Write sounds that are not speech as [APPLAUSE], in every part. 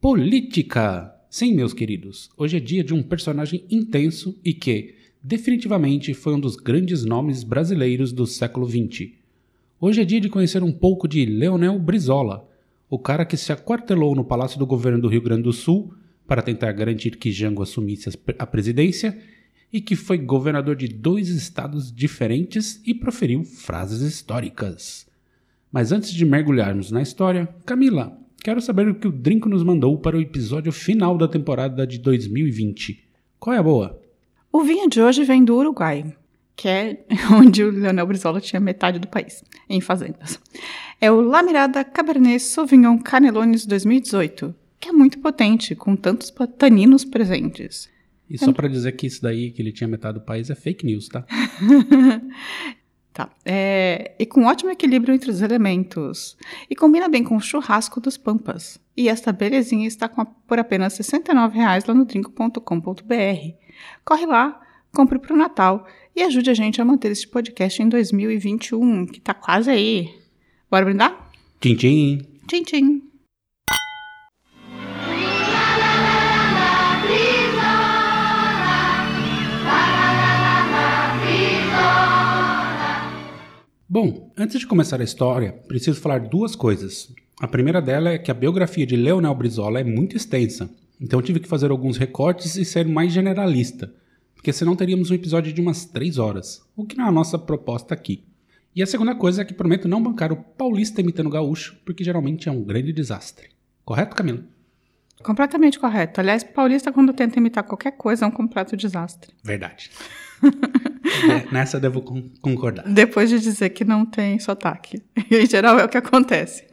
política. Sim, meus queridos, hoje é dia de um personagem intenso e que, definitivamente, foi um dos grandes nomes brasileiros do século XX. Hoje é dia de conhecer um pouco de Leonel Brizola, o cara que se aquartelou no Palácio do Governo do Rio Grande do Sul para tentar garantir que Jango assumisse a presidência e que foi governador de dois estados diferentes e proferiu frases históricas. Mas antes de mergulharmos na história, Camila, quero saber o que o Drinco nos mandou para o episódio final da temporada de 2020. Qual é a boa? O vinho de hoje vem do Uruguai, que é [LAUGHS] onde o Leonel Brizola tinha metade do país, em fazendas. É o La Mirada Cabernet Sauvignon Canelones 2018, que é muito potente, com tantos taninos presentes. E só para dizer que isso daí, que ele tinha metade do país, é fake news, tá? [LAUGHS] Tá. É, e com ótimo equilíbrio entre os elementos. E combina bem com o churrasco dos Pampas. E esta belezinha está a, por apenas R$ 69,00 lá no drinco.com.br. Corre lá, compre para o Natal e ajude a gente a manter este podcast em 2021, que está quase aí. Bora brindar? Tchim, tchim. Tchim, tchim. Bom, antes de começar a história, preciso falar duas coisas. A primeira dela é que a biografia de Leonel Brizola é muito extensa, então tive que fazer alguns recortes e ser mais generalista, porque senão teríamos um episódio de umas três horas, o que não é a nossa proposta aqui. E a segunda coisa é que prometo não bancar o paulista imitando o gaúcho, porque geralmente é um grande desastre. Correto, Camila? Completamente correto. Aliás, paulista, quando tenta imitar qualquer coisa, é um completo desastre. Verdade. [LAUGHS] Nessa devo concordar. Depois de dizer que não tem sotaque. [LAUGHS] em geral é o que acontece.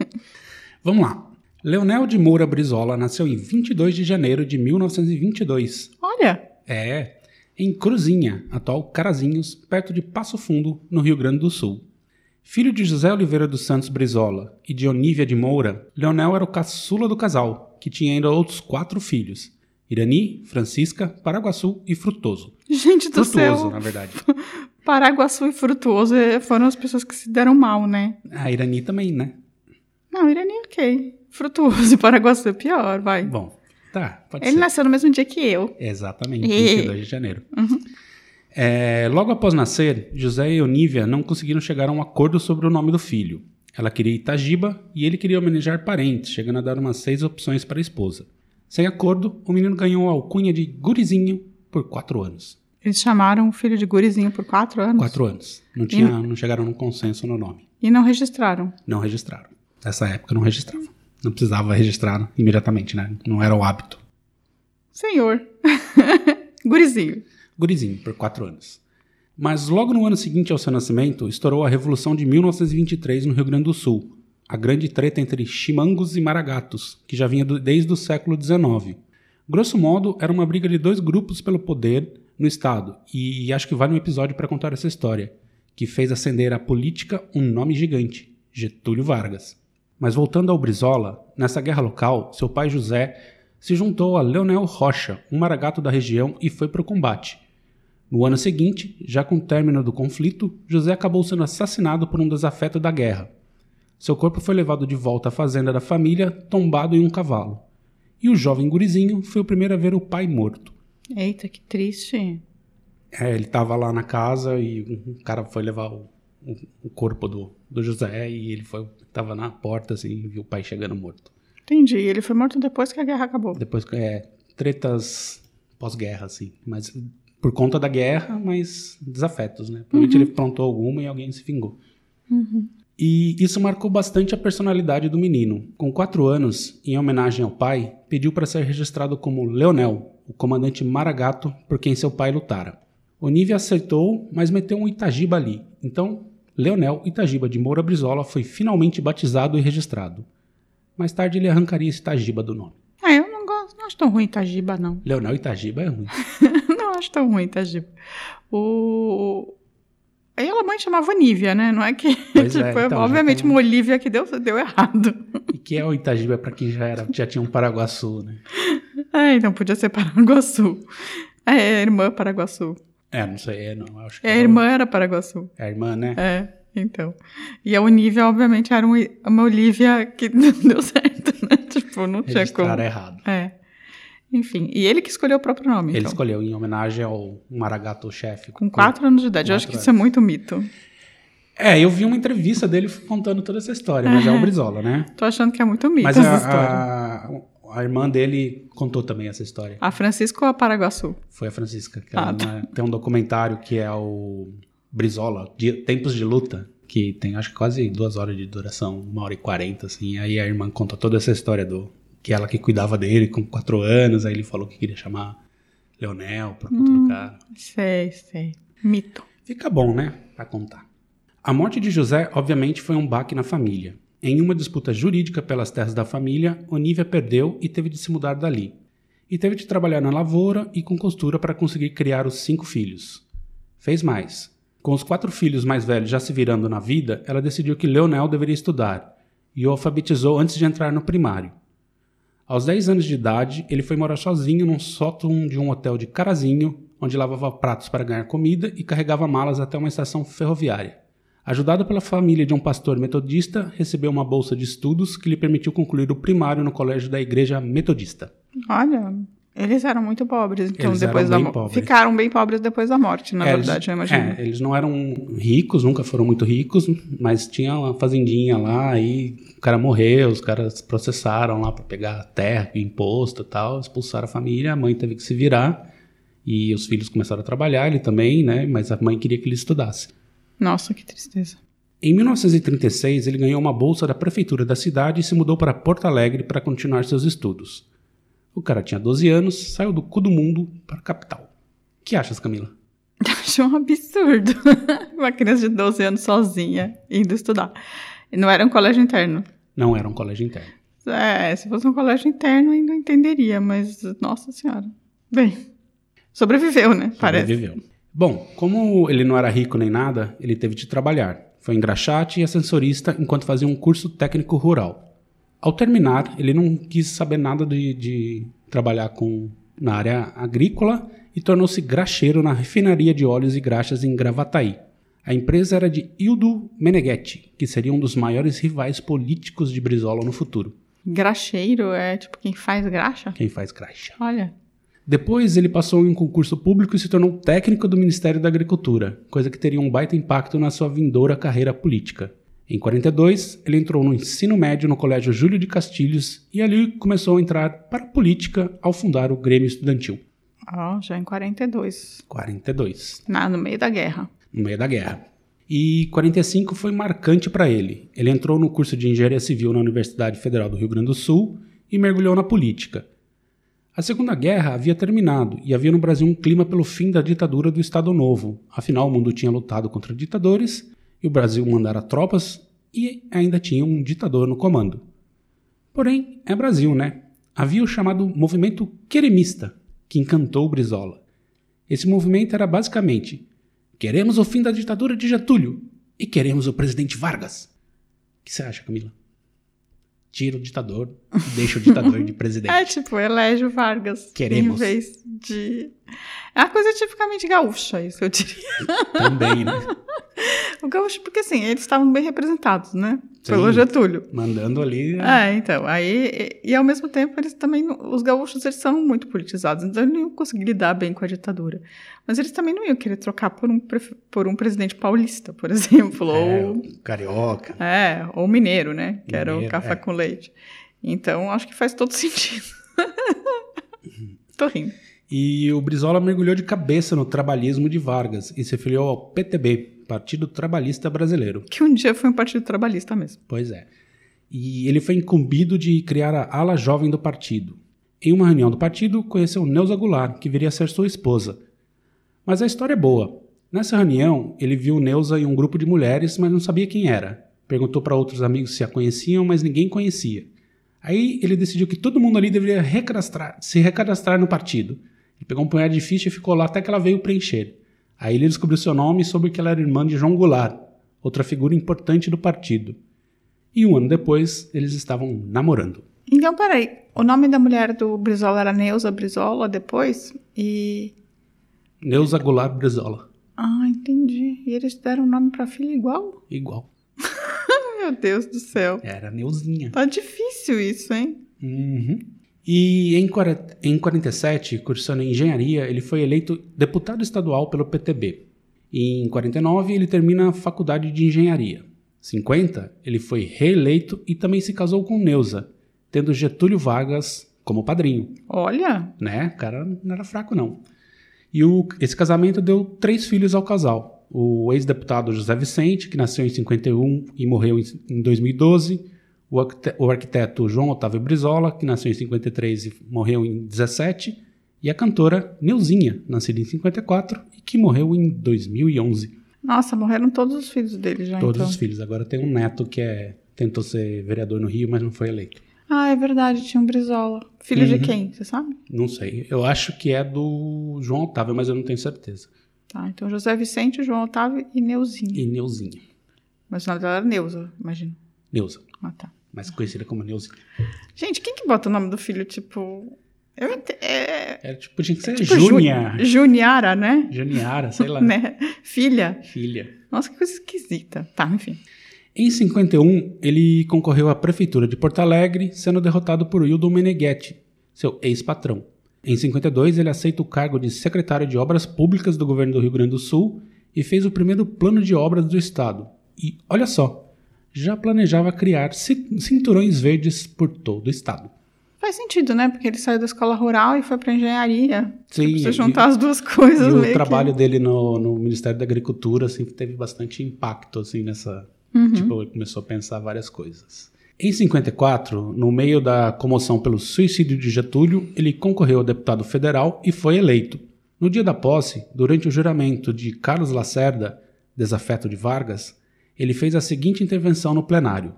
Vamos lá. Leonel de Moura Brizola nasceu em 22 de janeiro de 1922. Olha! É, em Cruzinha, atual Carazinhos, perto de Passo Fundo, no Rio Grande do Sul. Filho de José Oliveira dos Santos Brizola e de Onívia de Moura, Leonel era o caçula do casal, que tinha ainda outros quatro filhos. Irani, Francisca, Paraguaçu e Frutoso. Gente do Frutuoso, céu. na verdade. [LAUGHS] Paraguaçu e Frutuoso é, foram as pessoas que se deram mal, né? A Irani também, né? Não, Irani é ok. Frutuoso e Paraguaçu é pior, vai. Bom, tá, pode Ele ser. nasceu no mesmo dia que eu. Exatamente, E- 22 de janeiro. É, logo após nascer, José e Onívia não conseguiram chegar a um acordo sobre o nome do filho. Ela queria Itagiba e ele queria homenagear parentes, chegando a dar umas seis opções para a esposa. Sem acordo, o menino ganhou a alcunha de Gurizinho por quatro anos. Eles chamaram o filho de gurizinho por quatro anos. Quatro anos. Não, tinha, não chegaram num consenso no nome. E não registraram. Não registraram. Nessa época não registrava. Não precisava registrar imediatamente, né? Não era o hábito. Senhor. [LAUGHS] gurizinho. Gurizinho, por quatro anos. Mas logo no ano seguinte ao seu nascimento, estourou a Revolução de 1923 no Rio Grande do Sul. A grande treta entre chimangos e maragatos, que já vinha do- desde o século XIX. Grosso modo, era uma briga de dois grupos pelo poder no Estado, e acho que vale um episódio para contar essa história, que fez acender à política um nome gigante, Getúlio Vargas. Mas voltando ao Brizola, nessa guerra local, seu pai José se juntou a Leonel Rocha, um maragato da região, e foi para o combate. No ano seguinte, já com o término do conflito, José acabou sendo assassinado por um desafeto da guerra. Seu corpo foi levado de volta à fazenda da família, tombado em um cavalo. E o jovem gurizinho foi o primeiro a ver o pai morto. Eita, que triste. É, ele estava lá na casa e um cara foi levar o, o- o corpo do, do José e ele foi tava na porta assim, e viu o pai chegando morto. Entendi. Ele foi morto depois que a guerra acabou. Depois é tretas pós-guerra assim, mas por conta da guerra, mas desafetos, né? Provavelmente ele plantou alguma e alguém se vingou. E isso marcou bastante a personalidade do menino. Com quatro anos, em homenagem ao pai, pediu para ser registrado como Leonel, o comandante Maragato por quem seu pai lutara. Onívia aceitou, mas meteu um Itagiba ali. Então, Leonel Itagiba de Moura Brizola foi finalmente batizado e registrado. Mais tarde ele arrancaria esse Itagiba do nome. Ah, eu não Não acho tão ruim Itagiba, não. Leonel Itagiba é ruim. [LAUGHS] não acho tão ruim Itagiba. O... Aí a mãe chamava Nívia, né? Não é que. Pois é, [LAUGHS] tipo, então, obviamente, tem um- uma Olivia que deu, deu errado. E que é o Itagiba pra quem já, era, já tinha um Paraguaçu, né? [LAUGHS] É, então podia ser Paraguaçu. É, a irmã Paraguaçu. É, não sei, é, não. Acho que É, a irmã era Paraguaçu. É a irmã, né? É, então. E a Olivia, obviamente, era um- uma Olivia que não [LAUGHS] deu certo, né? Tipo, não tinha como. Registraram errado. É. Enfim, e ele que escolheu o próprio nome. Ele então. escolheu em homenagem ao Maragato-chefe. Com quatro anos de idade. Eu acho que Quatro isso é muito mito. É, eu vi uma entrevista dele contando toda essa história, mas é o Brizola, né? Tô achando que é muito mito Mas essa a, história. a, a irmã dele contou também essa história. A Francisco ou a Paraguaçu? Foi a Francisca. Que Ah, tá. né, Tem um documentário que é o Brizola, de Tempos de Luta, que tem acho que quase duas horas de duração, uma hora e quarenta, assim. Aí a irmã conta toda essa história do que ela que cuidava dele com quatro anos, aí ele falou que queria chamar Leonel por conta Hum. do cara. Sei, sei. Mito. Fica bom, né? Pra contar. A morte de José, obviamente, foi um baque na família. Em uma disputa jurídica pelas terras da família, Onívia perdeu e teve de se mudar dali. E teve de trabalhar na lavoura e com costura para conseguir criar os cinco filhos. Fez mais. Com os quatro filhos mais velhos já se virando na vida, ela decidiu que Leonel deveria estudar e o alfabetizou antes de entrar no primário. Aos 10 anos de idade, ele foi morar sozinho num sótão de um hotel de Carazinho, onde lavava pratos para ganhar comida e carregava malas até uma estação ferroviária. Ajudado pela família de um pastor metodista, recebeu uma bolsa de estudos que lhe permitiu concluir o primário no colégio da igreja metodista. Olha, eles eram muito pobres, então Eles depois da pobres. Ficaram bem pobres depois da morte, na É, verdade, eu eles, imagino. é, eles não eram ricos, nunca foram muito ricos, mas tinha uma fazendinha lá, aí o cara morreu, os caras processaram lá para pegar terra, imposto e tal, expulsaram a família, a mãe teve que se virar e os filhos começaram a trabalhar, ele também, né? Mas a mãe queria que ele estudasse. Nossa, que tristeza. Em 1936, ele ganhou uma bolsa da prefeitura da cidade e se mudou para Porto Alegre para continuar seus estudos. O cara tinha 12 anos, saiu do cu do mundo para a capital. O que achas, Camila? [LAUGHS] Acho um absurdo. [LAUGHS] Uma criança de 12 anos sozinha indo estudar. Não era um colégio interno. Não era um colégio interno. É, se fosse um colégio interno ainda entenderia, mas nossa senhora. Bem, sobreviveu, né? Parece. Sobreviveu. Bom, como ele não era rico nem nada, ele teve de trabalhar. Foi engraxate e ascensorista enquanto fazia um curso técnico rural. Ao terminar, ele não quis saber nada de, de trabalhar com, na área agrícola e tornou-se graxeiro na refinaria de óleos e graxas em Gravataí. A empresa era de Hildo Meneghetti, que seria um dos maiores rivais políticos de Brizola no futuro. Graxeiro é tipo quem faz graxa? Quem faz graxa. Olha. Depois ele passou em um concurso público e se tornou técnico do Ministério da Agricultura, coisa que teria um baita impacto na sua vindoura carreira política. Em 42, ele entrou no ensino médio no Colégio Júlio de Castilhos e ali começou a entrar para a política ao fundar o Grêmio Estudantil. Ó, já em 42. 42, Na, no meio da guerra. no meio da guerra. E 45 foi marcante para ele. Ele entrou no curso de Engenharia Civil na Universidade Federal do Rio Grande do Sul e mergulhou na política. A Segunda Guerra havia terminado e havia no Brasil um clima pelo fim da ditadura do Estado Novo. Afinal, o mundo tinha lutado contra ditadores e o Brasil mandara tropas e ainda tinha um ditador no comando. Porém, é Brasil, né? Havia o chamado movimento queremista, que encantou Brizola. Esse movimento era basicamente: queremos o fim da ditadura de Getúlio e queremos o presidente Vargas. O que você acha, Camila? Tira o ditador deixa o ditador de presidente. É tipo, elege o Vargas. Queremos. Em vez de. É uma coisa tipicamente gaúcha, isso eu diria. Também, né? [LAUGHS] O gaúcho, porque assim, eles estavam bem representados, né? Pelo Sim. Getúlio. Mandando ali. né? É, então, aí, e, e ao mesmo tempo eles também, os gaúchos eles são muito politizados, então eles não iam conseguir lidar bem com a ditadura. Mas eles também não iam querer trocar por um, por um presidente paulista, por [LAUGHS] exemplo, É, ou, carioca. é, ou mineiro, né, que era o Mineiro, café é. com leite. Então, acho que faz todo [LAUGHS] sentido. Tô rindo. E o Brizola mergulhou de cabeça no trabalhismo de Vargas e se filiou ao PTB, Partido Trabalhista Brasileiro. Que um dia foi um partido trabalhista mesmo. Pois é. E ele foi incumbido de criar a ala jovem do partido. Em uma reunião do partido, conheceu Neuza Goulart, que viria a ser sua esposa. Mas a história é boa. Nessa reunião, ele viu Neuza em um grupo de mulheres, mas não sabia quem era. Perguntou para outros amigos se a conheciam, mas ninguém conhecia. Aí ele decidiu que todo mundo ali deveria recadastrar, se recadastrar no partido. Ele pegou um punhado de ficha e ficou lá até que ela veio preencher. Aí ele descobriu seu nome e soube que ela era irmã de João Goulart, outra figura importante do partido. E um ano depois, eles estavam namorando. Então, peraí. O nome da mulher do Brizola era Neuza Brizola depois? E. Neuza Goulart Brizola. Ah, entendi. E eles deram o nome pra filha igual? Igual. Meu Deus do céu. Era Neuzinha. Tá difícil isso, hein? Uhum. E em, 40, em 47, cursando engenharia, ele foi eleito deputado estadual pelo PTB. E em 49, ele termina a faculdade de engenharia. 50, ele foi reeleito e também se casou com Neuza, tendo Getúlio Vargas como padrinho. Olha, Né? O cara não era fraco, não. E o- esse casamento deu três filhos ao casal. O ex-deputado José Vicente, que nasceu em 51 e morreu em, em 2012. O, arquite- o arquiteto João Otávio Brizola, que nasceu em 53 e morreu em 17. E a cantora Neuzinha, nascida em 54 e que morreu em 2011. nossa, morreram todos os filhos dele já, Todos então. os filhos. Agora tem um neto que é, tentou ser vereador no Rio, mas não foi eleito. Ah, é verdade, tinha um Brizola. Filho de Uhum. quem, você sabe? Não sei. Eu acho que é do João Otávio, mas eu não tenho certeza. Tá, então José Vicente, João Otávio e Neuzinha. E Neuzinha. Mas o nome dela era Neuza, imagino. Neuza, Ah, tá. mais conhecida como Neuzinha. Gente, quem que bota o nome do filho, tipo... Eu ent... é... Era tipo, tinha que ser tipo Júnia. Ju- Juniara, né? Juniara, sei lá. [LAUGHS] né? Filha. Filha. Nossa, que coisa esquisita. Tá, enfim. Em 51, ele concorreu à prefeitura de Porto Alegre, sendo derrotado por Hildon Meneghetti, seu ex-patrão. Em 52, ele aceita o cargo de secretário de Obras Públicas do governo do Rio Grande do Sul e fez o primeiro plano de obras do estado. E olha só, já planejava criar ci- cinturões verdes por todo o estado. Faz sentido, né? Porque ele saiu da escola rural e foi pra engenharia. Sim, Precisa e- juntar as duas coisas E o que- trabalho dele no, no Ministério da Agricultura assim, teve bastante impacto assim, nessa. Tipo, ele começou a pensar várias coisas. Em 54, no meio da comoção pelo suicídio de Getúlio, ele concorreu a deputado federal e foi eleito. No dia da posse, durante o juramento de Carlos Lacerda, desafeto de Vargas, ele fez a seguinte intervenção no plenário: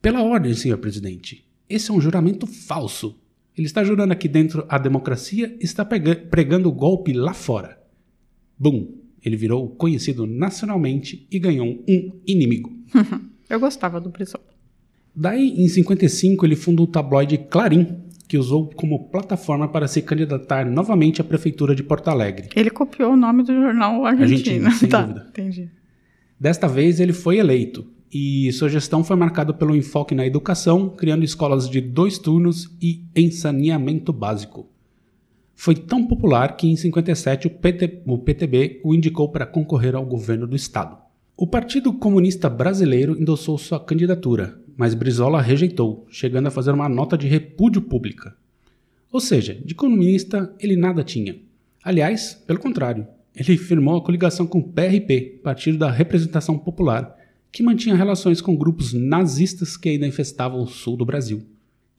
Pela ordem, senhor presidente, esse é um juramento falso. Ele está jurando aqui dentro a democracia e está pregando o golpe lá fora. Bum! Ele virou conhecido nacionalmente e ganhou um inimigo. [LAUGHS] Eu gostava do Brizola. Daí, em 55, ele funda o tabloide Clarim, que usou como plataforma para se candidatar novamente à prefeitura de Porto Alegre. Ele copiou o nome do jornal argentino. Argentino, sem [LAUGHS] tá, dúvida. entendi. Desta vez, ele foi eleito e sua gestão foi marcada pelo enfoque na educação, criando escolas de dois turnos e em saneamento básico. Foi tão popular que em 57 o, PT o PTB o indicou para concorrer ao governo do estado. O Partido Comunista Brasileiro endossou sua candidatura, mas Brizola rejeitou, chegando a fazer uma nota de repúdio pública. Ou seja, de comunista ele nada tinha. Aliás, pelo contrário, ele firmou a coligação com o PRP, Partido da Representação Popular, que mantinha relações com grupos nazistas que ainda infestavam o sul do Brasil.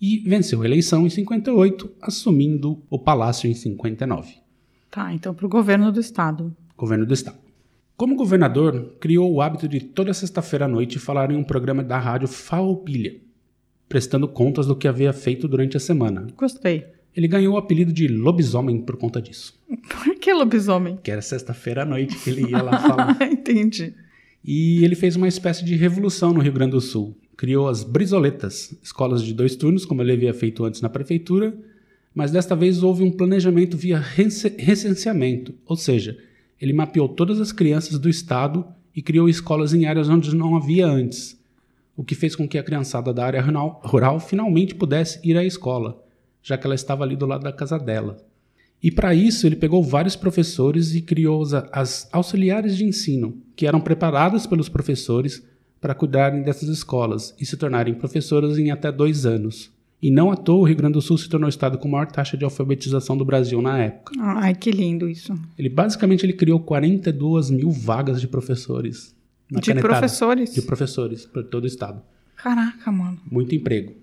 E venceu a eleição em 58, assumindo o palácio em 59, Tá, então pro governo do estado. governo do estado. Como governador, criou o hábito de toda sexta-feira à noite falar em um programa da rádio Farroupilha, prestando contas do que havia feito durante a semana. Gostei. Ele ganhou o apelido de lobisomem por conta disso, [LAUGHS] Por que lobisomem? que era sexta-feira à noite que ele ia lá falar. [LAUGHS] entendi. E ele fez uma espécie de revolução no Rio Grande do Sul. Criou as brisoletas, escolas de dois turnos, como ele havia feito antes na prefeitura, mas desta vez houve um planejamento via rece- recenseamento, ou seja, ele mapeou todas as crianças do estado e criou escolas em áreas onde não havia antes, o que fez com que a criançada da área rural, finalmente pudesse ir à escola, já que ela estava ali do lado da casa dela. E para isso ele pegou vários professores e criou as auxiliares de ensino, que eram preparadas pelos professores para cuidarem dessas escolas e se tornarem professoras em até dois anos. E não à toa o Rio Grande do Sul se tornou o estado com maior taxa de alfabetização do Brasil na época. Ai, que lindo isso. Ele basicamente ele criou 42 mil vagas de professores. na de canetada. professores? De professores, por todo o estado. Caraca, mano. Muito emprego.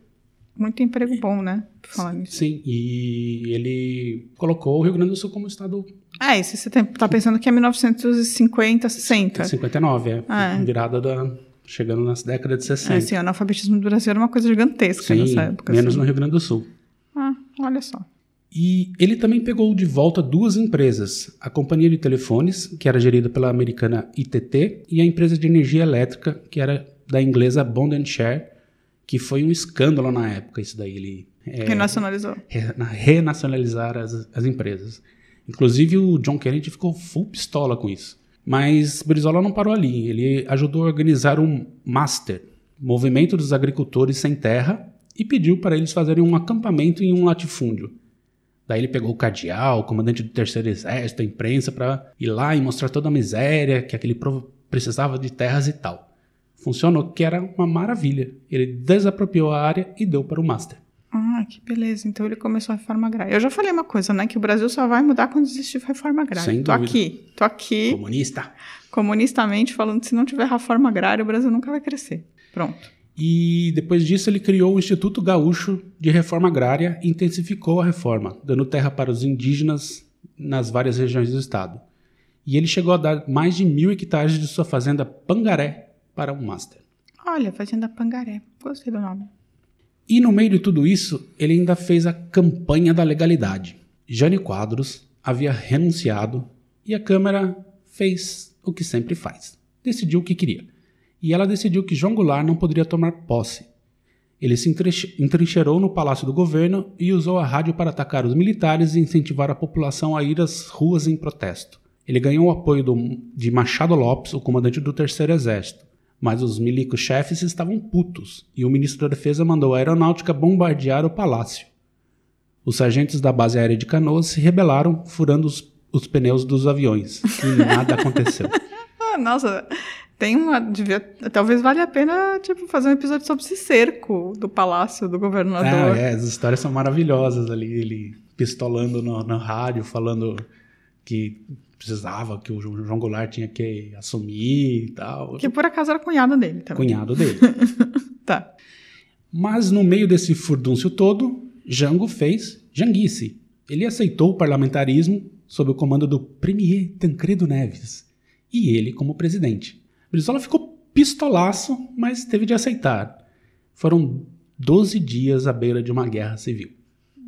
Muito emprego bom, né? Falando isso. Sim, e ele colocou o Rio Grande do Sul como estado É, isso você tá pensando que é 1950, 60. 59, é. É. Virada da chegando nas décadas de 60. É, assim, o analfabetismo do Brasil era uma coisa gigantesca Sim, nessa época. menos assim. no Rio Grande do Sul. Ah, olha só. E ele também pegou de volta duas empresas, a companhia de telefones, que era gerida pela americana ITT, e a empresa de energia elétrica, que era da inglesa Bond and Share, que foi um escândalo na época, isso daí. Ele é, Renacionalizou. re- na- renacionalizar as, as empresas. Inclusive o John Kennedy ficou full pistola com isso. Mas Brizola não parou ali. Ele ajudou a organizar um Master, Movimento dos Agricultores Sem Terra, e pediu para eles fazerem um acampamento em um latifúndio. Daí ele pegou o cardeal, o comandante do terceiro exército, a imprensa, para ir lá e mostrar toda a miséria, que aquele povo precisava de terras e tal. Funcionou, que era uma maravilha. Ele desapropriou a área e deu para o Master. Ah, que beleza. Então ele começou a reforma agrária. Eu já falei uma coisa, né? Que o Brasil só vai mudar quando existir reforma agrária. Sem tô dúvida. aqui, tô aqui, Comunista. comunistamente, falando que se não tiver reforma agrária, o Brasil nunca vai crescer. Pronto. E depois disso ele criou o Instituto Gaúcho de Reforma Agrária e intensificou a reforma, dando terra para os indígenas nas várias regiões do estado. E ele chegou a dar mais de mil hectares de sua fazenda Pangaré para um master. Olha, Fazenda Pangaré. Gostei do nome. E no meio de tudo isso, ele ainda fez a campanha da legalidade. Jane Quadros havia renunciado e a Câmara fez o que sempre faz. Decidiu o que queria. E ela decidiu que João Goulart não poderia tomar posse. Ele se entrinche- entrincheirou no palácio do governo e usou a rádio para atacar os militares e incentivar a população a ir às ruas em protesto. Ele ganhou o apoio do- de Machado Lopes, o comandante do Terceiro Exército. Mas os milicos-chefes estavam putos e o ministro da Defesa mandou a aeronáutica bombardear o palácio. Os sargentos da base aérea de Canoas se rebelaram, furando os, os pneus dos aviões. E nada aconteceu. [LAUGHS] Ah, nossa, tem uma. Devia, talvez valha a pena tipo, fazer um episódio sobre esse cerco do palácio do governador. Ah, é, as histórias são maravilhosas ali. Ele pistolando no, no rádio, falando que precisava, que o João Goulart tinha que assumir e tal. Que por acaso era cunhada dele também. Cunhado dele. [LAUGHS] Tá. Mas no meio desse furdúncio todo, Jango fez janguice. Ele aceitou o parlamentarismo sob o comando do premier Tancredo Neves. E ele como presidente. Brizola ficou pistolaço, mas teve de aceitar. Foram 12 dias à beira de uma guerra civil.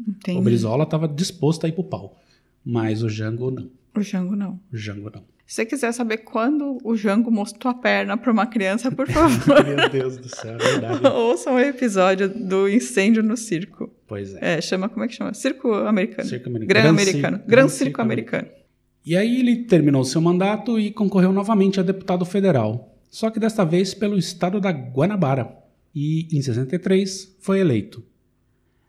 Entendi. O Brizola estava disposto a ir pro pau. Mas o Jango não. O Jango não. O Jango não. Se você quiser saber quando o Jango mostrou a perna para uma criança, por [LAUGHS] favor, Meu Deus do céu, é verdade. [LAUGHS] ouça um episódio do incêndio no circo. Pois é. É, chama, como é que chama? Circo americano. Circo americano. Gran Gran americano. Circo- Gran Gran circo Circo americano. E aí ele terminou seu mandato e concorreu novamente a deputado federal, só que desta vez pelo estado da Guanabara. E em 63 foi eleito.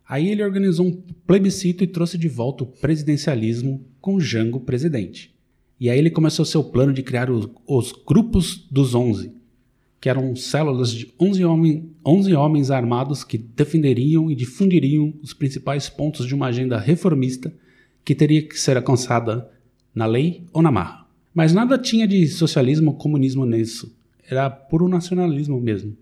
Aí ele organizou um plebiscito e trouxe de volta o presidencialismo com Jango presidente. E aí ele começou seu plano de criar os, os grupos dos 11, que eram células de 11, homem, 11 homens armados que defenderiam e difundiriam os principais pontos de uma agenda reformista que teria que ser alcançada na lei ou na marra. Mas nada tinha de socialismo ou comunismo nisso. Era puro nacionalismo mesmo.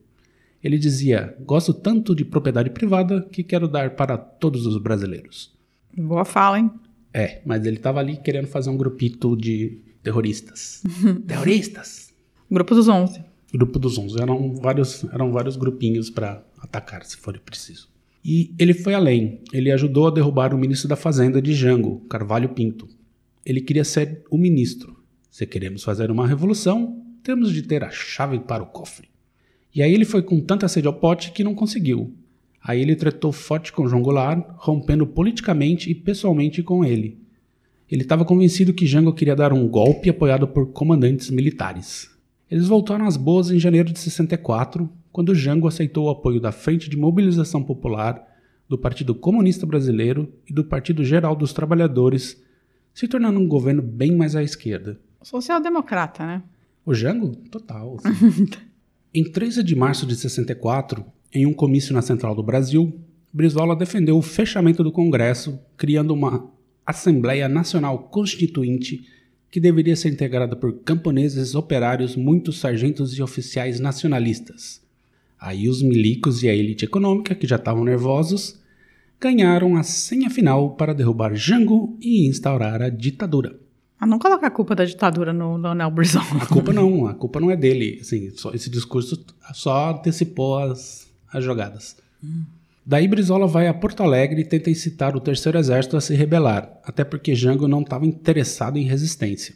Ele dizia: Gosto tanto de propriedade privada que quero dar para todos os brasileiros. Boa fala, hein? É, mas ele estava ali querendo fazer um grupito de terroristas. [LAUGHS] terroristas! Grupo dos 11. Grupo dos 11. Eram vários, eram vários grupinhos para atacar, se for preciso. E ele foi além. Ele ajudou a derrubar o ministro da Fazenda de Jango, Carvalho Pinto. Ele queria ser o ministro. Se queremos fazer uma revolução, temos de ter a chave para o cofre. E aí ele foi com tanta sede ao pote que não conseguiu. Aí ele tretou forte com João Goulart, rompendo politicamente e pessoalmente com ele. Ele estava convencido que Jango queria dar um golpe apoiado por comandantes militares. Eles voltaram às boas em janeiro de 64, quando Jango aceitou o apoio da Frente de Mobilização Popular, do Partido Comunista Brasileiro e do Partido Geral dos Trabalhadores, se tornando um governo bem mais à esquerda. Social-democrata, né? O Jango? Total. assim. [LAUGHS] em 13 de março de 64, em um comício na Central do Brasil, Brizola defendeu o fechamento do Congresso, criando uma Assembleia Nacional Constituinte que deveria ser integrada por camponeses, operários, muitos sargentos e oficiais nacionalistas. Aí os milicos e a elite econômica, que já estavam nervosos, ganharam a senha final para derrubar Jango e instaurar a ditadura. Ah, não coloca a culpa da ditadura no Leonel Brizola. A culpa não, a culpa não é dele. Assim, só, esse discurso só antecipou as, as jogadas. Daí Brizola vai a Porto Alegre e tenta incitar o Terceiro Exército a se rebelar, até porque Jango não estava interessado em resistência.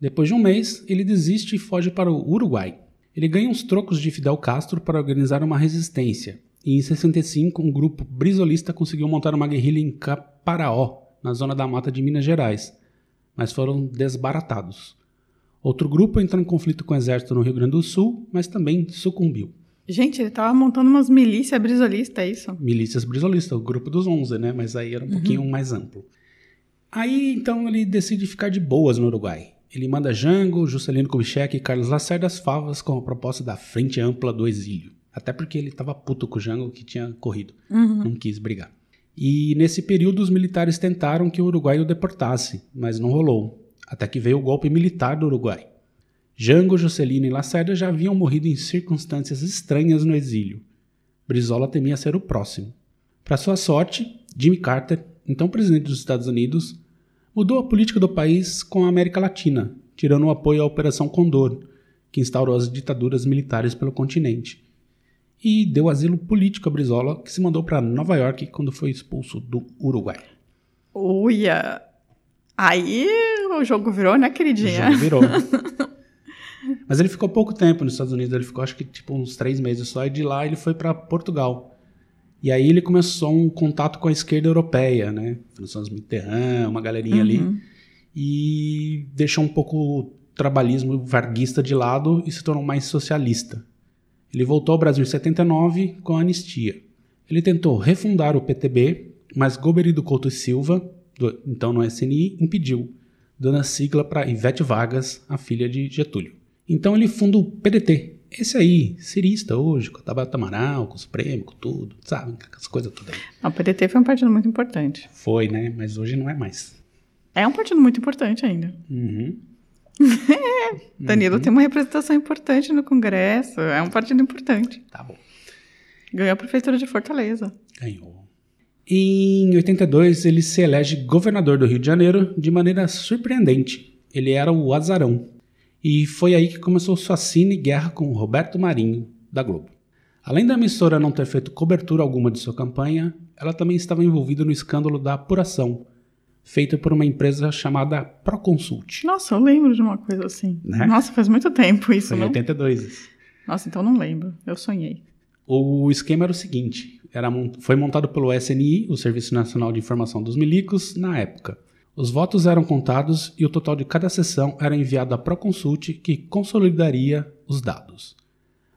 Depois de um mês, ele desiste e foge para o Uruguai. Ele ganha uns trocos de Fidel Castro para organizar uma resistência, e em 65 um grupo brizolista conseguiu montar uma guerrilha em Caparaó, na zona da mata de Minas Gerais, mas foram desbaratados. Outro grupo entrou em conflito com o exército no Rio Grande do Sul, mas também sucumbiu. Gente, ele tava montando umas milícias brisolistas, é isso? Milícias brisolistas, o grupo dos 11, né? Mas aí era um pouquinho mais amplo. Aí, então, ele decide ficar de boas no Uruguai. Ele manda Jango, Juscelino Kubitschek e Carlos Lacerda as favas com a proposta da Frente Ampla do Exílio. Até porque ele tava puto com o Jango que tinha corrido. Não quis brigar. E nesse período os militares tentaram que o Uruguai o deportasse, mas não rolou. Até que veio o golpe militar do Uruguai. Jango, Juscelino e Lacerda já haviam morrido em circunstâncias estranhas no exílio. Brizola temia ser o próximo. Para sua sorte, Jimmy Carter, então presidente dos Estados Unidos, mudou a política do país com a América Latina, tirando o apoio à Operação Condor, que instaurou as ditaduras militares pelo continente. E deu asilo político a Brizola, que se mandou para Nova York quando foi expulso do Uruguai. Uia! Aí o jogo virou, né, O queridinha? jogo virou. [LAUGHS] Mas ele ficou pouco tempo nos Estados Unidos, ele ficou acho que tipo uns três meses só, e de lá ele foi para Portugal. E aí ele começou um contato com a esquerda europeia, né? François Mitterrand, uma galerinha ali. E deixou um pouco o trabalhismo varguista de lado e se tornou mais socialista. Ele voltou ao Brasil em 79 com a anistia. Ele tentou refundar o PTB, mas Goberido Couto e Silva, do- então no SNI, impediu, dando a sigla para Ivete Vargas, a filha de Getúlio. Então ele funda o PDT. Esse aí, cirista hoje, com a Tabata Amaral, com o Supremo, com tudo, sabe? Com as coisas todas aí. O PDT foi um partido muito importante. Foi, né? Mas hoje não é mais. É um partido muito importante ainda. Uhum. [LAUGHS] Danilo tem uma representação importante no Congresso. É um partido importante. Tá bom. Ganhou a prefeitura de Fortaleza. Ganhou. Em 82, ele se elege governador do Rio de Janeiro de maneira surpreendente. Ele era o azarão. E foi aí que começou sua cine guerra com Roberto Marinho, da Globo. Além da emissora não ter feito cobertura alguma de sua campanha, ela também estava envolvida no escândalo da apuração, feito por uma empresa chamada Proconsult. Nossa, eu lembro de uma coisa assim. Né? Nossa, faz muito tempo isso, Foi em não? 82. isso. Nossa, então não lembro. Eu sonhei. O esquema era o seguinte: era foi montado pelo SNI, o Serviço Nacional de Informação dos Milicos, na época. Os votos eram contados e o total de cada sessão era enviado à Proconsult, que consolidaria os dados.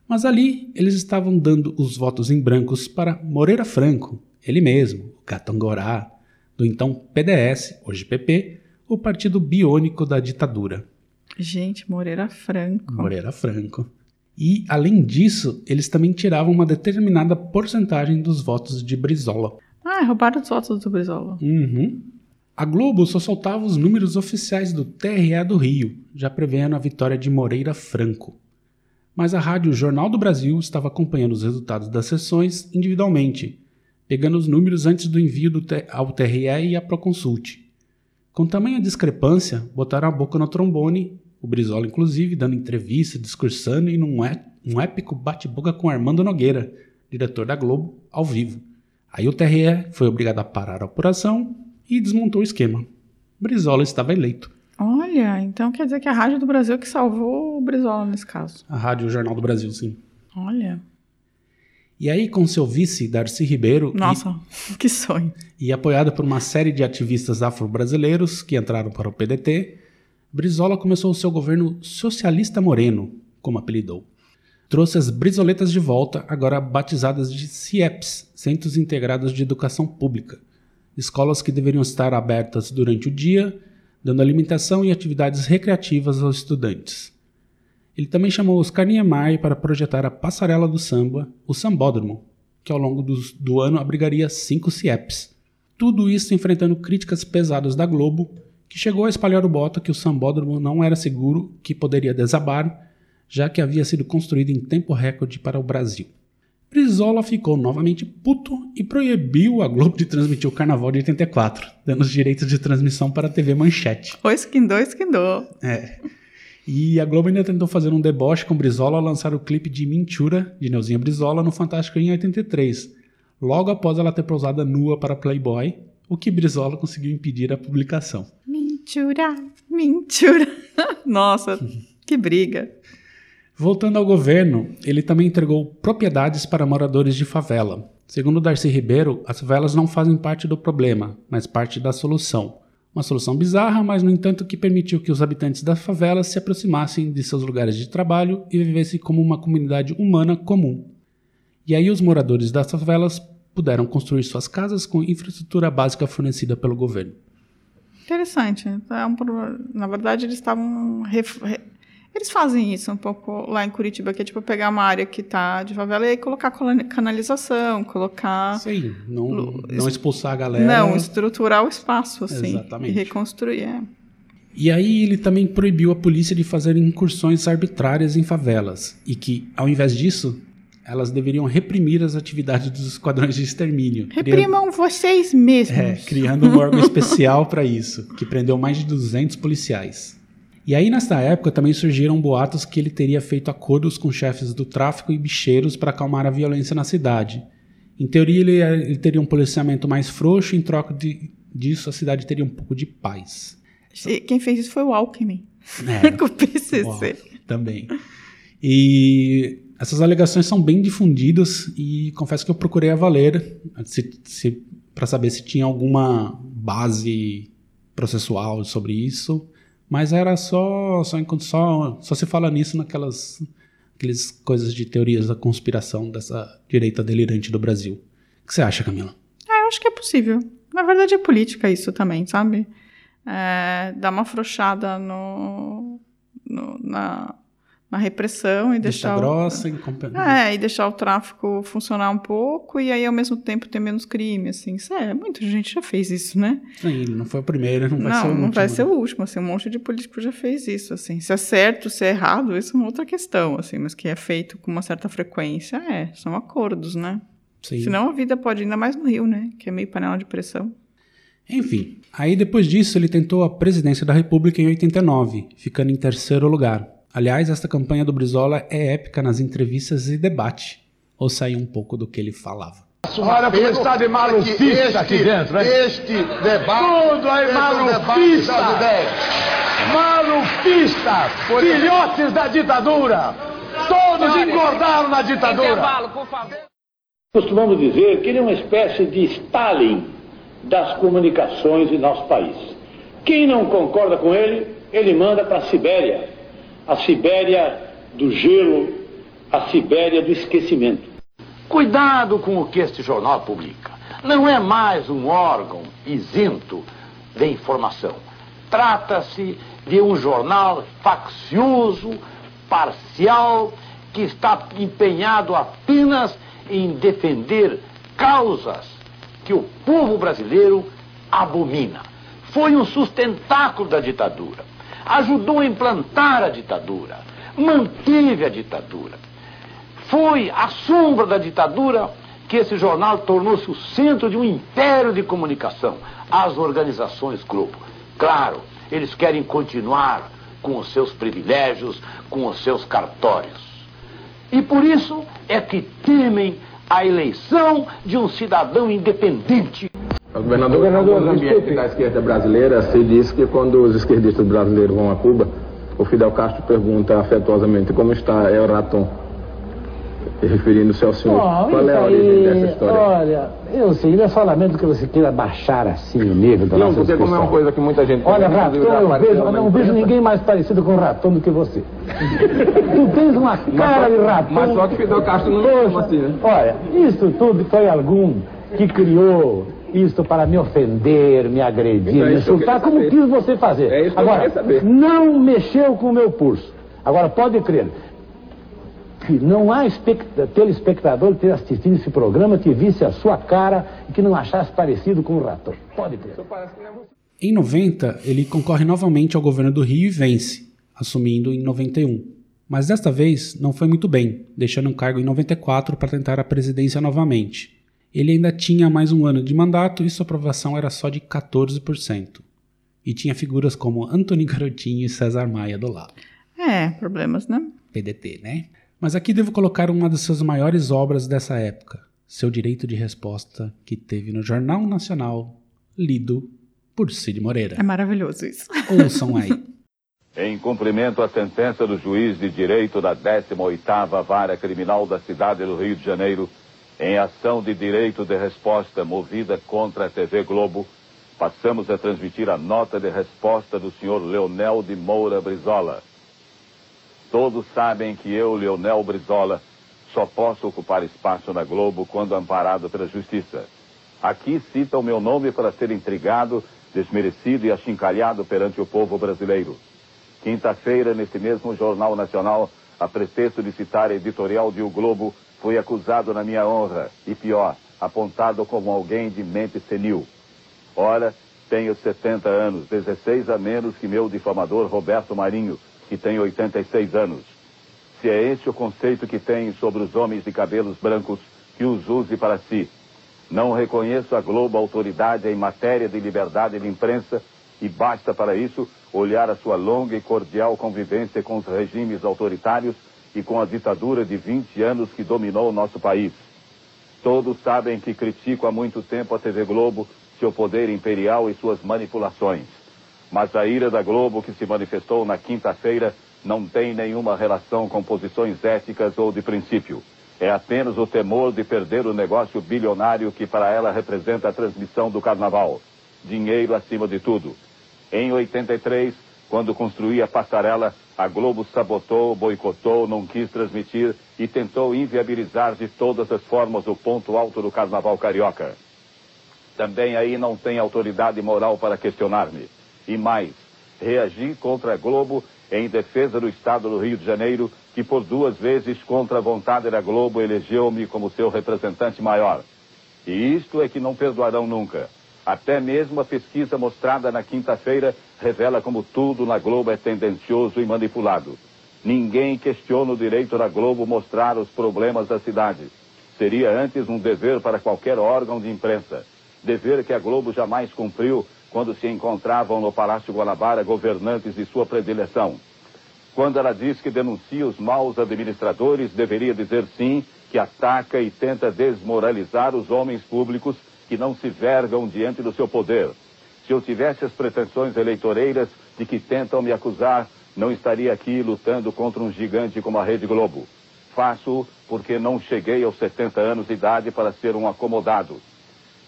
Mas ali eles estavam dando os votos em brancos para Moreira Franco, ele mesmo, o Catangorá, do então PDS, hoje PP, o partido biônico da ditadura. Gente, Moreira Franco. Moreira Franco. E, além disso, eles também tiravam uma determinada porcentagem dos votos de Brizola. Ah, roubaram os votos do Brizola. Uhum. A Globo só soltava os números oficiais do TRE do Rio, já prevendo a vitória de Moreira Franco. Mas a rádio Jornal do Brasil estava acompanhando os resultados das sessões individualmente, pegando os números antes do envio do ao TRE e à Proconsult. Com tamanha discrepância, botaram a boca no trombone, o Brizola inclusive dando entrevista, discursando e num é- um épico bate-boca com Armando Nogueira, diretor da Globo, ao vivo. Aí o TRE foi obrigado a parar a apuração e desmontou o esquema. Brizola estava eleito. Olha, então quer dizer que a Rádio do Brasil que salvou o Brizola nesse caso. A Rádio Jornal do Brasil, sim. Olha. E aí, com seu vice, Darcy Ribeiro, e- Nossa, [LAUGHS] que sonho. e, apoiado por uma série de ativistas afro-brasileiros que entraram para o PDT, Brizola começou o seu governo socialista moreno, como apelidou. Trouxe as brizoletas de volta, agora batizadas de CIEPs, Centros Integrados de Educação Pública, escolas que deveriam estar abertas durante o dia, dando alimentação e atividades recreativas aos estudantes. Ele também chamou Oscar Niemeyer para projetar a Passarela do Samba, o Sambódromo, que ao longo dos- do ano abrigaria cinco CIEPs. Tudo isso enfrentando críticas pesadas da Globo, que chegou a espalhar o bota que o Sambódromo não era seguro, que poderia desabar, já que havia sido construído em tempo recorde para o Brasil. Brizola ficou novamente puto e proibiu a Globo de transmitir o Carnaval de 84, dando os direitos de transmissão para a TV Manchete. O esquindou, esquindou. É. E a Globo ainda tentou fazer um deboche com Brizola ao lançar o clipe de Mentura, de Neuzinha Brizola, no Fantástico em 83, logo após ela ter pousado nua para Playboy, o que Brizola conseguiu impedir a publicação. Mentira, mentira. [LAUGHS] Nossa, que briga. Voltando ao governo, ele também entregou propriedades para moradores de favela. Segundo Darcy Ribeiro, as favelas não fazem parte do problema, mas parte da solução. Uma solução bizarra, mas no entanto que permitiu que os habitantes das favelas se aproximassem de seus lugares de trabalho e vivessem como uma comunidade humana comum. E aí os moradores das favelas puderam construir suas casas com infraestrutura básica fornecida pelo governo. Interessante. É um na verdade, eles estavam. Eles fazem isso um pouco lá em Curitiba, que é tipo pegar uma área que tá de favela e colocar canalização, colocar. Sim, não, não expulsar a galera. Não, estruturar o espaço, assim. Exatamente. E reconstruir. É. E aí ele também proibiu a polícia de fazer incursões arbitrárias em favelas e que, ao invés disso, elas deveriam reprimir as atividades dos esquadrões de extermínio. Reprimam vocês mesmos. É, criando um órgão especial para isso, que prendeu mais de 200 policiais. E aí, nessa época, também surgiram boatos que ele teria feito acordos com chefes do tráfico e bicheiros para acalmar a violência na cidade. Em teoria, ele, ele teria um policiamento mais frouxo, em troca de, disso, a cidade teria um pouco de paz. E quem fez isso foi o Alckmin, É, [LAUGHS] com o PCC. Uau, também. E essas alegações são bem difundidas e confesso que eu procurei a valer para saber se tinha alguma base processual sobre isso, mas era só só só só se fala nisso naquelas aquelas coisas de teorias da conspiração dessa direita delirante do Brasil. O que você acha, Camila? Ah, eu acho que é possível. Na verdade, é política isso também, sabe? É, dar uma afrouxada no, no- na, na repressão e Deixa deixar. o- grossa, incompe- É, e deixar o tráfico funcionar um pouco e aí ao mesmo tempo ter menos crime, assim. Isso é, muita gente já fez isso, né? Sim, ele não foi o primeiro, não vai não, ser o não último. vai né? ser o último, assim, um monte de político já fez isso, assim. Se é certo, se é errado, isso é uma outra questão, assim, mas que é feito com uma certa frequência, é, são acordos, né? Sim. Senão a vida pode ainda mais no Rio, né? Que é meio panela de pressão. Enfim, aí depois disso ele tentou a presidência da República em 89, ficando em terceiro lugar. Aliás, esta campanha do Brizola é épica nas entrevistas e debate. Ou sair um pouco do que ele falava. Olha como está de malufista aqui dentro, hein? Este debate. Tudo aí é ideias. Malufistas! Filhotes da ditadura! Todos engordaram na ditadura! Costumamos dizer que ele é uma espécie de Stalin das comunicações em nosso país. Quem não concorda com ele, ele manda para a Sibéria. A Sibéria do gelo, a Sibéria do esquecimento. Cuidado com o que este jornal publica. Não é mais um órgão isento de informação. Trata-se de um jornal faccioso, parcial, que está empenhado apenas em defender causas que o povo brasileiro abomina. Foi um sustentáculo da ditadura. Ajudou a implantar a ditadura. Manteve a ditadura. Foi à sombra da ditadura que esse jornal tornou-se o centro de um império de comunicação, as organizações Globo. Claro, eles querem continuar com os seus privilégios, com os seus cartórios. E por isso é que temem a eleição de um cidadão independente. Governador, governador no ambiente da esquerda brasileira, se diz que quando os esquerdistas brasileiros vão a Cuba, o Fidel Castro pergunta afetuosamente como está El Raton, referindo-se ao senhor. Bom, Qual é a isso origem dessa história? Olha, eu sei, não é solamente que você queira baixar assim o nível da Não, nossa porque como é uma coisa que muita gente... Olha, Raton, eu vejo, não vejo ninguém mais parecido com Raton do que você. tu tens uma cara de Raton. mas só que Fidel Castro não Poxa, assim, né? Olha, isso tudo foi algum que criou isto para me ofender, me agredir, Então, é me que insultar, como saber. quis você fazer. É isso que eu Agora, saber. não mexeu com o meu pulso. Agora, pode crer, que não há especta- telespectador que tenha assistido esse programa que visse a sua cara e que não achasse parecido com o Raton. Pode crer. Em 90, ele concorre novamente ao governo do Rio e vence, assumindo em 91. Mas desta vez não foi muito bem, deixando o cargo em 94 para tentar a presidência novamente. Ele ainda tinha mais um ano de mandato e sua aprovação era só de 14%. E tinha figuras como Antônio Garotinho e César Maia do lado. É, problemas, né? PDT, né? Mas aqui devo colocar uma das suas maiores obras dessa época, seu direito de resposta, que teve no Jornal Nacional, lido por Cid Moreira. É maravilhoso isso. [LAUGHS] Ouçam aí. Em cumprimento à sentença do juiz de direito da 18ª Vara Criminal da cidade do Rio de Janeiro, em ação de direito de resposta movida contra a TV Globo, passamos a transmitir a nota de resposta do senhor Leonel de Moura Brizola. Todos sabem que eu, Leonel Brizola, só posso ocupar espaço na Globo quando amparado pela justiça. Aqui cita o meu nome para ser intrigado, desmerecido e achincalhado perante o povo brasileiro. Quinta-feira, nesse mesmo Jornal Nacional, a pretexto de citar a editorial de O Globo, fui acusado na minha honra, e pior, apontado como alguém de mente senil. Ora, tenho 70 anos, 16 a menos que meu difamador Roberto Marinho, que tem 86 anos. Se é esse o conceito que tem sobre os homens de cabelos brancos, que os use para si. Não reconheço a Globo autoridade em matéria de liberdade de imprensa e basta para isso olhar a sua longa e cordial convivência com os regimes autoritários e com a ditadura de 20 anos que dominou o nosso país. Todos sabem que critico há muito tempo a TV Globo, seu poder imperial e suas manipulações. Mas a ira da Globo que se manifestou na quinta-feira não tem nenhuma relação com posições éticas ou de princípio. É apenas o temor de perder o negócio bilionário que para ela representa a transmissão do carnaval. Dinheiro acima de tudo. Em 83, quando construía a passarela, a Globo sabotou, boicotou, não quis transmitir e tentou inviabilizar de todas as formas o ponto alto do carnaval carioca. Também aí não tem autoridade moral para questionar-me. E mais, reagi contra a Globo em defesa do Estado do Rio de Janeiro, que por duas vezes, contra a vontade da Globo, elegeu-me como seu representante maior. E isto é que não perdoarão nunca. Até mesmo a pesquisa mostrada na quinta-feira revela como tudo na Globo é tendencioso e manipulado. Ninguém questiona o direito da Globo mostrar os problemas da cidade. Seria antes um dever para qualquer órgão de imprensa. Dever que a Globo jamais cumpriu quando se encontravam no Palácio Guanabara governantes de sua predileção. Quando ela diz que denuncia os maus administradores, deveria dizer sim que ataca e tenta desmoralizar os homens públicos que não se vergam diante do seu poder. Se eu tivesse as pretensões eleitoreiras de que tentam me acusar, não estaria aqui lutando contra um gigante como a Rede Globo. Faço porque não cheguei aos 70 anos de idade para ser um acomodado.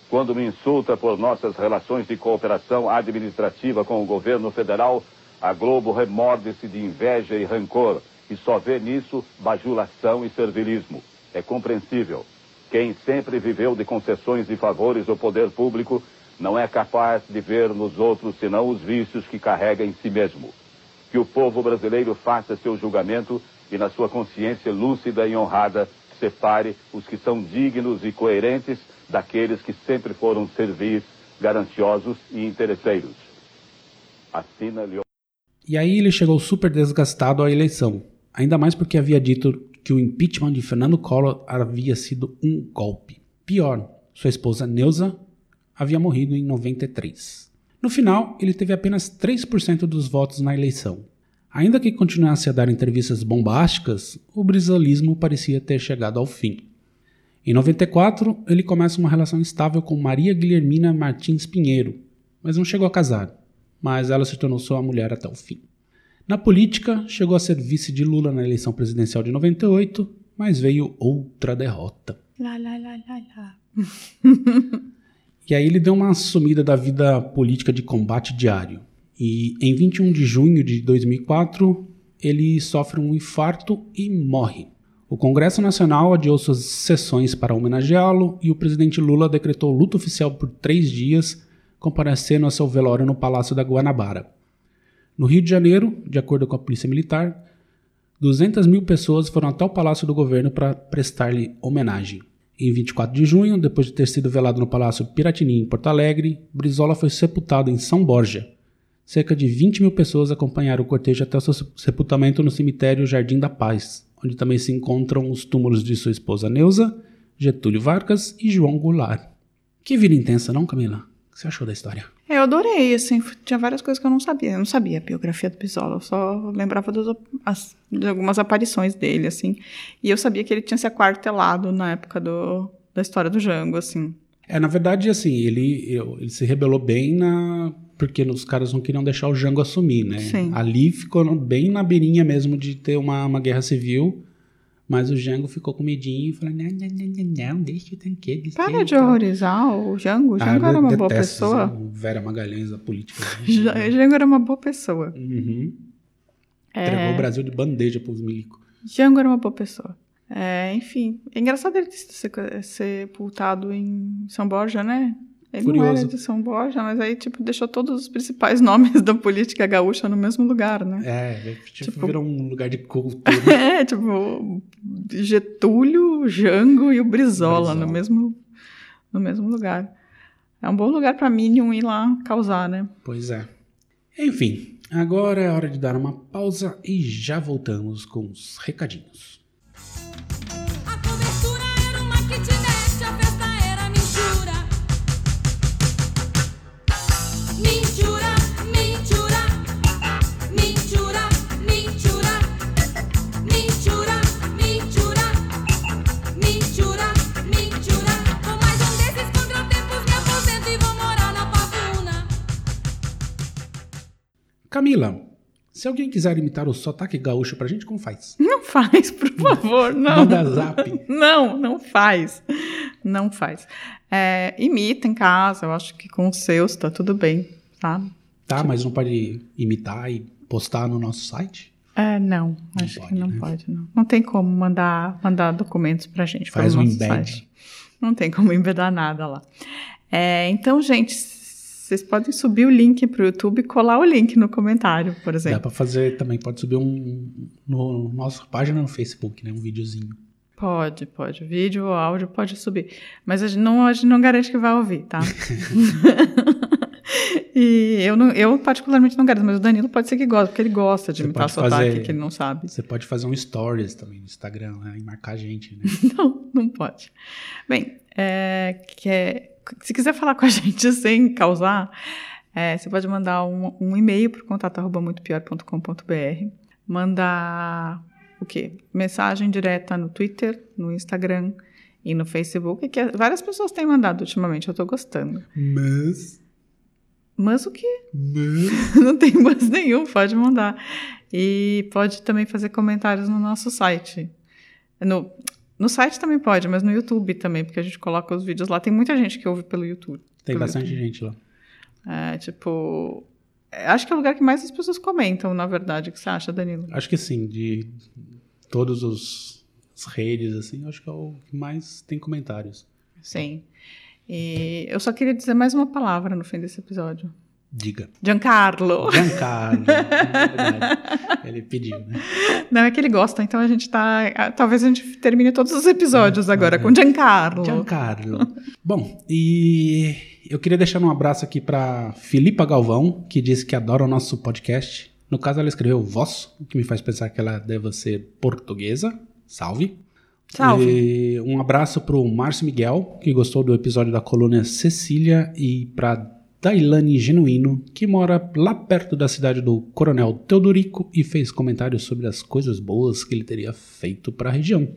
Quando me insulta por nossas relações de cooperação administrativa com o governo federal, a Globo remorde-se de inveja e rancor e só vê nisso bajulação e servilismo. É compreensível. Quem sempre viveu de concessões e favores do poder público não é capaz de ver nos outros senão os vícios que carrega em si mesmo. Que o povo brasileiro faça seu julgamento e, na sua consciência lúcida e honrada, separe os que são dignos e coerentes daqueles que sempre foram servis, gananciosos e interesseiros. Assina Leon... E aí ele chegou super desgastado à eleição, ainda mais porque havia dito que o impeachment de Fernando Collor havia sido um golpe. Pior, sua esposa Neuza havia morrido em 93. No final, ele teve apenas 3% dos votos na eleição. Ainda que continuasse a dar entrevistas bombásticas, o brisolismo parecia ter chegado ao fim. Em 94, ele começa uma relação estável com Maria Guilhermina Martins Pinheiro, mas não chegou a casar, mas ela se tornou sua mulher até o fim. Na política, chegou a ser vice de Lula na eleição presidencial de 98, mas veio outra derrota. Lá, lá, lá, lá, lá. [LAUGHS] e aí ele deu uma sumida da vida política de combate diário. E em 21 de junho de 2004, ele sofre um infarto e morre. O Congresso Nacional adiou suas sessões para homenageá-lo e o presidente Lula decretou luto oficial por três dias, comparecendo a seu velório no Palácio da Guanabara. No Rio de Janeiro, de acordo com a Polícia Militar, 200 mil pessoas foram até o Palácio do Governo para prestar-lhe homenagem. Em 24 de junho, depois de ter sido velado no Palácio Piratini, em Porto Alegre, Brizola foi sepultado em São Borja, cerca de 20 mil pessoas acompanharam o cortejo até o seu sepultamento no cemitério Jardim da Paz, onde também se encontram os túmulos de sua esposa Neuza, Getúlio Vargas e João Goulart. Que vida intensa, não, Camila? O que você achou da história? Eu adorei, assim, tinha várias coisas que eu não sabia. Eu não sabia a biografia do Pisola, eu só lembrava das, as, de algumas aparições dele, assim. E eu sabia que ele tinha se aquartelado na época do, da história do Jango, assim. É, na verdade, assim, ele, ele se rebelou bem na. Porque os caras não queriam deixar o Jango assumir, né? Sim. Ali ficou bem na beirinha mesmo de ter uma, uma guerra civil. Mas o Jango ficou com medinho e falou: não, não, não, não, não deixa o tanquedo. Para de horrorizar o Jango. O Jango ah, era uma boa pessoa. Vera Magalhães da política. O [LAUGHS] Jango era uma boa pessoa. Uhum. É. Entregou o Brasil de bandeja pros milicos. Jango era uma boa pessoa. É, enfim, é engraçado ele ter sido sepultado em São Borja, né? Ele não Curioso. era de São Borja, mas aí, tipo, deixou todos os principais [LAUGHS] nomes da política gaúcha no mesmo lugar, né? É, tipo, Tipo- virou um lugar de culto. [LAUGHS] É, tipo, Getúlio, Jango e o Brizola, Brizola. No, mesmo, no mesmo lugar. É um bom lugar pra Minion ir lá causar, né? Pois é. Enfim, agora é hora de dar uma pausa e já voltamos com os recadinhos. Camila, se alguém quiser imitar o sotaque gaúcho pra gente, como faz? Não faz, por favor, não. Manda zap. [LAUGHS] Não, não faz. Não faz. É, imita em casa, eu acho que com os seus tá tudo bem, tá? Tá, mas não pode imitar e postar no nosso site? É, não, acho que não pode, não. Não tem como mandar, mandar documentos pra gente. Faz um embed. site. Não tem como embedar nada lá. É, então, gente, vocês podem subir o link pro YouTube e colar o link no comentário, por Dá exemplo. pra fazer também, pode subir um no nossa página no Facebook, né? Um videozinho. Pode, pode. Vídeo ou áudio pode subir. Mas a gente não, a gente não garante que vai ouvir, tá? [LAUGHS] e eu, não, eu particularmente não garanto, mas o Danilo pode ser que goste, porque ele gosta de Você imitar sotaque fazer- que ele não sabe. Você pode fazer um stories também no Instagram, né? E marcar a gente, né? [LAUGHS] Não, não pode. Bem, é, que é- se quiser falar com a [LAUGHS] gente sem causar, é, você pode mandar um, um e-mail para o contato arroba muitopior.com.br, mandar o quê? Mensagem direta no Twitter, no Instagram e no Facebook, que várias pessoas têm mandado ultimamente, eu tô gostando. Mas. Mas o quê? Mas. [LAUGHS] Não tem mas nenhum, pode mandar. E pode também fazer comentários no nosso site. No, no site também pode, mas no YouTube também, porque a gente coloca os vídeos lá. Tem muita gente que ouve pelo YouTube. Tem bastante YouTube. gente lá. É, tipo. é, Acho que é o lugar que mais as pessoas comentam, na verdade. O que você acha, Danilo? Acho que sim, de todos os as redes, assim, acho que é o que mais tem comentários. Sim. E eu só queria dizer mais uma palavra no fim desse episódio. Diga. Giancarlo. Giancarlo. é. [LAUGHS] Ele pediu, né? Não, é que ele gosta, então a gente tá. Talvez a gente termine todos os episódios agora com Giancarlo. Giancarlo. [LAUGHS] Bom, e eu queria deixar um abraço aqui para Filipa Galvão, que disse que adora o nosso podcast. No caso, ela escreveu vosso, o que me faz pensar que ela deve ser portuguesa. Salve. Salve. E um abraço pro Márcio Miguel, que gostou do episódio da colônia Cecília, e pra Dailane Genuíno, que mora lá perto da cidade do Coronel Teodorico e fez comentários sobre as coisas boas que ele teria feito para a região.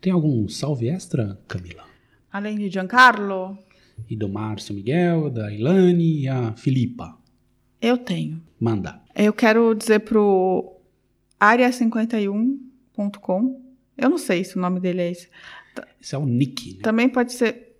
Tem algum salve extra, Camila? Além de Giancarlo, E do Márcio Miguel, da Ilane e a Filipa. eu tenho. Manda. Eu quero dizer pro área51.com. Eu não sei se o nome dele é esse. Esse é o Nick, né? Também pode ser.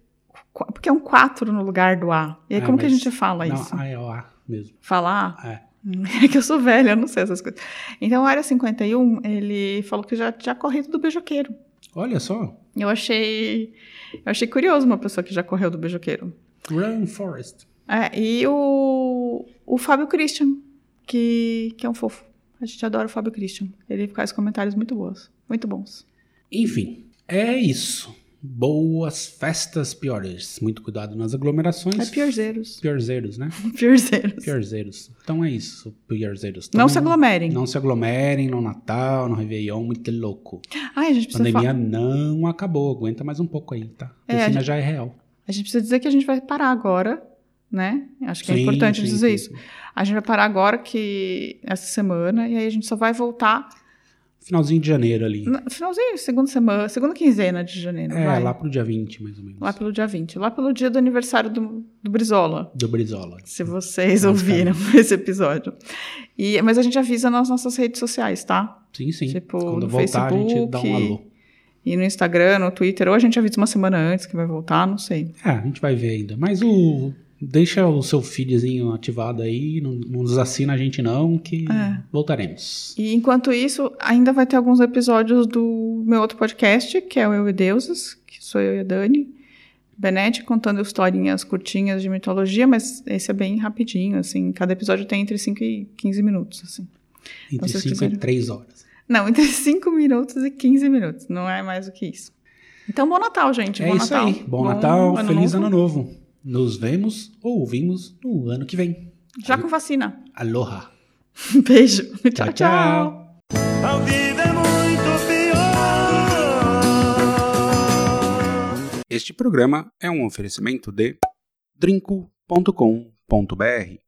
qu- Porque é um 4 no lugar do A. E aí, Ah, como que a gente fala não, isso? Ah, é o A mesmo. Falar? É. [LAUGHS] É que eu sou velha, eu não sei essas coisas. Então, a Área 51, ele falou que já tinha corrido do beijoqueiro. Olha só. Eu achei. Eu achei curioso uma pessoa que já correu do beijoqueiro. Run Forest. É, e o, o Fábio Christian, que, que é um fofo. A gente adora o Fábio Christian. Ele faz comentários muito bons. Muito bons. Enfim, é isso. Boas festas, piores. Muito cuidado nas aglomerações. É piorzeiros. Piorzeiros, né? [LAUGHS] Piorzeiros. Piorzeiros. Então é isso, piorzeiros. Não se aglomerem. Não se aglomerem no Natal, no Réveillon, muito louco. Ai, a gente precisa pandemia falar. não acabou, aguenta mais um pouco aí, tá? A É, a gente- já é real. A gente precisa dizer que a gente vai parar agora, né? Acho que é Sim, importante sim, dizer sim, isso. A gente vai parar agora que essa semana e aí a gente só vai voltar Finalzinho de janeiro ali. finalzinho, segunda semana, segunda quinzena de janeiro, É, vai. lá pro dia 20, mais ou menos. Lá pelo dia 20, lá pelo dia do aniversário do, do Brizola. Do Brizola. Se vocês ouviram esse episódio. E, mas a gente avisa nas nossas redes sociais, tá? Sim, sim. Tipo, Quando voltar, a gente dá um Facebook, alô. E no Instagram, no Twitter, ou a gente avisa uma semana antes que vai voltar, não sei. É, a gente vai ver ainda. Mas o. Deixa o seu feedzinho ativado aí, não, não desassina a gente não, que É. voltaremos. E enquanto isso, ainda vai ter alguns episódios do meu outro podcast, que é o Eu e Deuses, que sou eu e a Dani. Benete contando historinhas curtinhas de mitologia, mas esse é bem rapidinho, assim. Cada episódio tem entre 5 e 15 minutos, assim. Entre vocês 5 quiserem- e 3 horas. Não, entre [LAUGHS] 5 minutos e 15 minutos. Não é mais do que isso. Então, bom Natal, gente. É bom isso Natal. aí. Bom, Natal, feliz ano novo. Nos vemos ou ouvimos no ano que vem. Já com vacina. Aloha. [LAUGHS] Beijo. Tchau, tchau. Vivo é. Este programa é um oferecimento de drinco.com.br